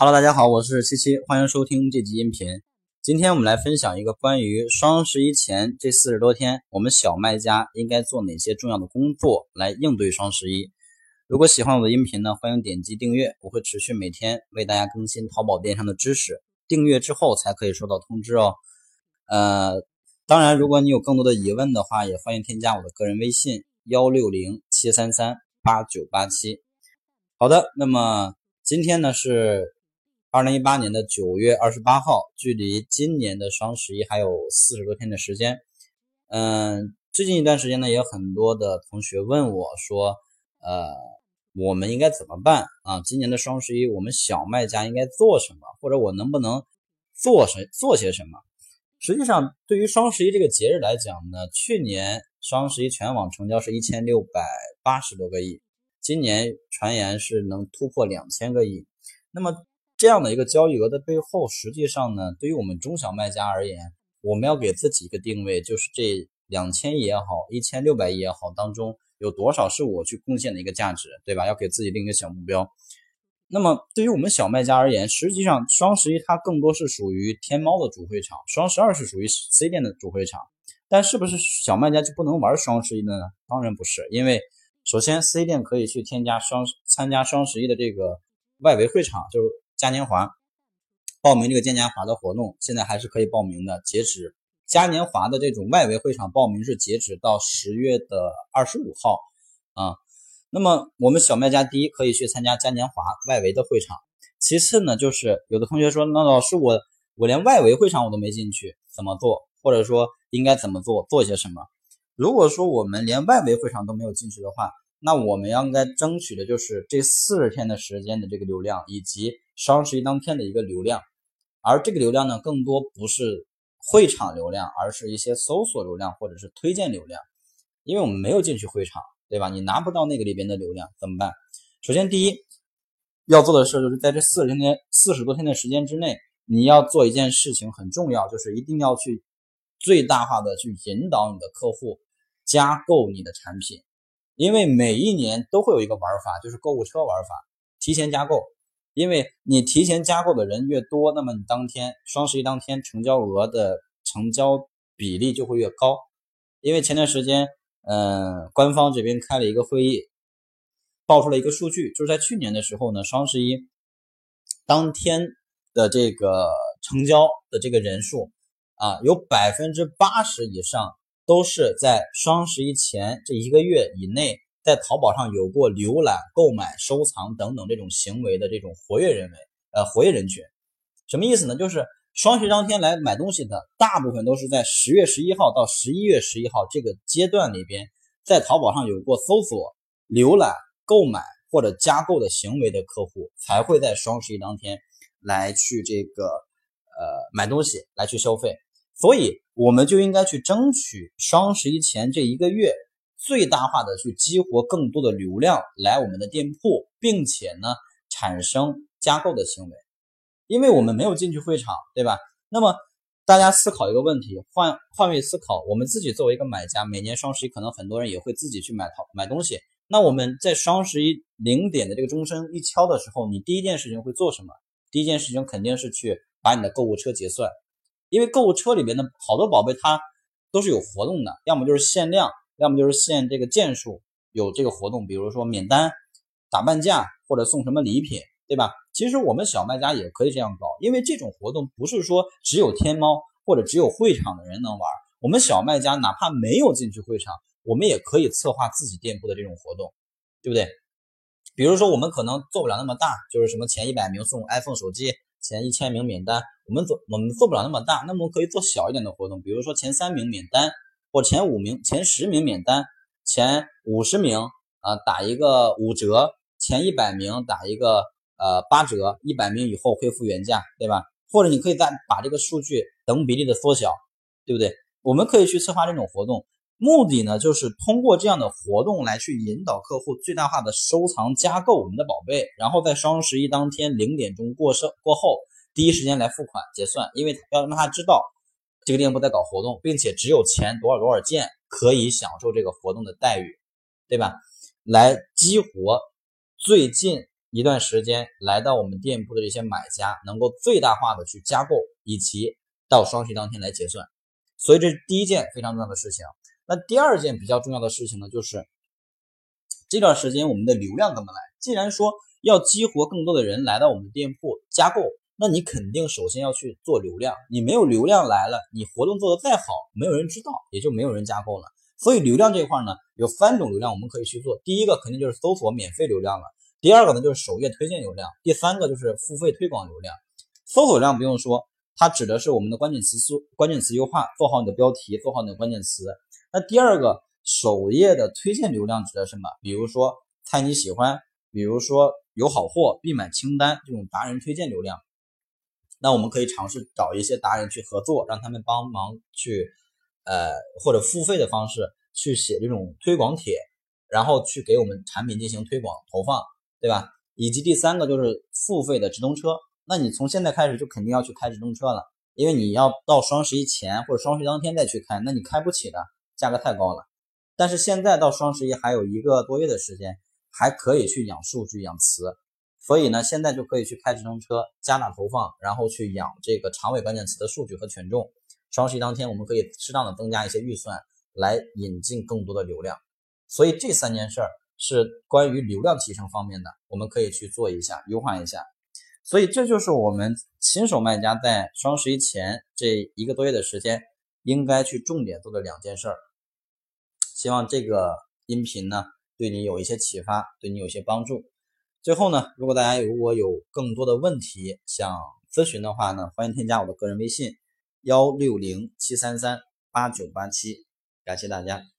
Hello，大家好，我是七七，欢迎收听这集音频。今天我们来分享一个关于双十一前这四十多天，我们小卖家应该做哪些重要的工作来应对双十一。如果喜欢我的音频呢，欢迎点击订阅，我会持续每天为大家更新淘宝电商的知识。订阅之后才可以收到通知哦。呃，当然，如果你有更多的疑问的话，也欢迎添加我的个人微信幺六零七三三八九八七。好的，那么今天呢是。二零一八年的九月二十八号，距离今年的双十一还有四十多天的时间。嗯，最近一段时间呢，也有很多的同学问我说，呃，我们应该怎么办啊？今年的双十一，我们小卖家应该做什么？或者我能不能做什做些什么？实际上，对于双十一这个节日来讲呢，去年双十一全网成交是一千六百八十多个亿，今年传言是能突破两千个亿。那么这样的一个交易额的背后，实际上呢，对于我们中小卖家而言，我们要给自己一个定位，就是这两千亿也好，一千六百亿也好，当中有多少是我去贡献的一个价值，对吧？要给自己定一个小目标。那么对于我们小卖家而言，实际上双十一它更多是属于天猫的主会场，双十二是属于 C 店的主会场。但是不是小卖家就不能玩双十一的呢？当然不是，因为首先 C 店可以去添加双参加双十一的这个外围会场，就是。嘉年华报名这个嘉年华的活动，现在还是可以报名的。截止嘉年华的这种外围会场报名是截止到十月的二十五号啊。那么我们小卖家第一可以去参加嘉年华外围的会场，其次呢就是有的同学说，那老师我我连外围会场我都没进去，怎么做？或者说应该怎么做？做些什么？如果说我们连外围会场都没有进去的话，那我们应该争取的就是这四十天的时间的这个流量以及。双十一当天的一个流量，而这个流量呢，更多不是会场流量，而是一些搜索流量或者是推荐流量。因为我们没有进去会场，对吧？你拿不到那个里边的流量，怎么办？首先，第一要做的事就是在这四十天、四十多天的时间之内，你要做一件事情很重要，就是一定要去最大化的去引导你的客户加购你的产品。因为每一年都会有一个玩法，就是购物车玩法，提前加购。因为你提前加购的人越多，那么你当天双十一当天成交额的成交比例就会越高。因为前段时间，嗯，官方这边开了一个会议，报出了一个数据，就是在去年的时候呢，双十一当天的这个成交的这个人数啊，有百分之八十以上都是在双十一前这一个月以内。在淘宝上有过浏览、购买、收藏等等这种行为的这种活跃人为，呃，活跃人群，什么意思呢？就是双十一当天来买东西的大部分都是在十月十一号到十一月十一号这个阶段里边，在淘宝上有过搜索、浏览、购买或者加购的行为的客户，才会在双十一当天来去这个呃买东西来去消费，所以我们就应该去争取双十一前这一个月。最大化的去激活更多的流量来我们的店铺，并且呢产生加购的行为，因为我们没有进去会场，对吧？那么大家思考一个问题，换换位思考，我们自己作为一个买家，每年双十一可能很多人也会自己去买淘买东西。那我们在双十一零点的这个钟声一敲的时候，你第一件事情会做什么？第一件事情肯定是去把你的购物车结算，因为购物车里边的好多宝贝它都是有活动的，要么就是限量。要么就是限这个件数有这个活动，比如说免单、打半价或者送什么礼品，对吧？其实我们小卖家也可以这样搞，因为这种活动不是说只有天猫或者只有会场的人能玩，我们小卖家哪怕没有进去会场，我们也可以策划自己店铺的这种活动，对不对？比如说我们可能做不了那么大，就是什么前一百名送 iPhone 手机，前一千名免单，我们做我们做不了那么大，那么可以做小一点的活动，比如说前三名免单。或前五名、前十名免单，前五十名啊打一个五折，前一百名打一个呃八折，一百名以后恢复原价，对吧？或者你可以再把这个数据等比例的缩小，对不对？我们可以去策划这种活动，目的呢就是通过这样的活动来去引导客户最大化的收藏加购我们的宝贝，然后在双十一当天零点钟过生过后，第一时间来付款结算，因为要让他知道。这个店铺在搞活动，并且只有前多少多少件可以享受这个活动的待遇，对吧？来激活最近一段时间来到我们店铺的这些买家，能够最大化的去加购，以及到双十一当天来结算。所以这是第一件非常重要的事情。那第二件比较重要的事情呢，就是这段时间我们的流量怎么来？既然说要激活更多的人来到我们店铺加购，那你肯定首先要去做流量。你没有流量来了，你活动做得再好，没有人知道，也就没有人加购了。所以流量这一块呢，有三种流量我们可以去做。第一个肯定就是搜索免费流量了，第二个呢就是首页推荐流量，第三个就是付费推广流量。搜索量不用说，它指的是我们的关键词搜关键词优化，做好你的标题，做好你的关键词。那第二个首页的推荐流量指的什么？比如说猜你喜欢，比如说有好货必买清单这种达人推荐流量。那我们可以尝试找一些达人去合作，让他们帮忙去，呃或者付费的方式去写这种推广帖，然后去给我们产品进行推广投放，对吧？以及第三个就是付费的直通车。那你从现在开始就肯定要去开直通车了，因为你要到双十一前或者双十一当天再去开，那你开不起的。价格太高了，但是现在到双十一还有一个多月的时间，还可以去养数据、养词，所以呢，现在就可以去开直通车，加大投放，然后去养这个长尾关键词的数据和权重。双十一当天，我们可以适当的增加一些预算，来引进更多的流量。所以这三件事儿是关于流量提升方面的，我们可以去做一下优化一下。所以这就是我们新手卖家在双十一前这一个多月的时间，应该去重点做的两件事儿。希望这个音频呢对你有一些启发，对你有些帮助。最后呢，如果大家如果有更多的问题想咨询的话呢，欢迎添加我的个人微信幺六零七三三八九八七，感谢大家。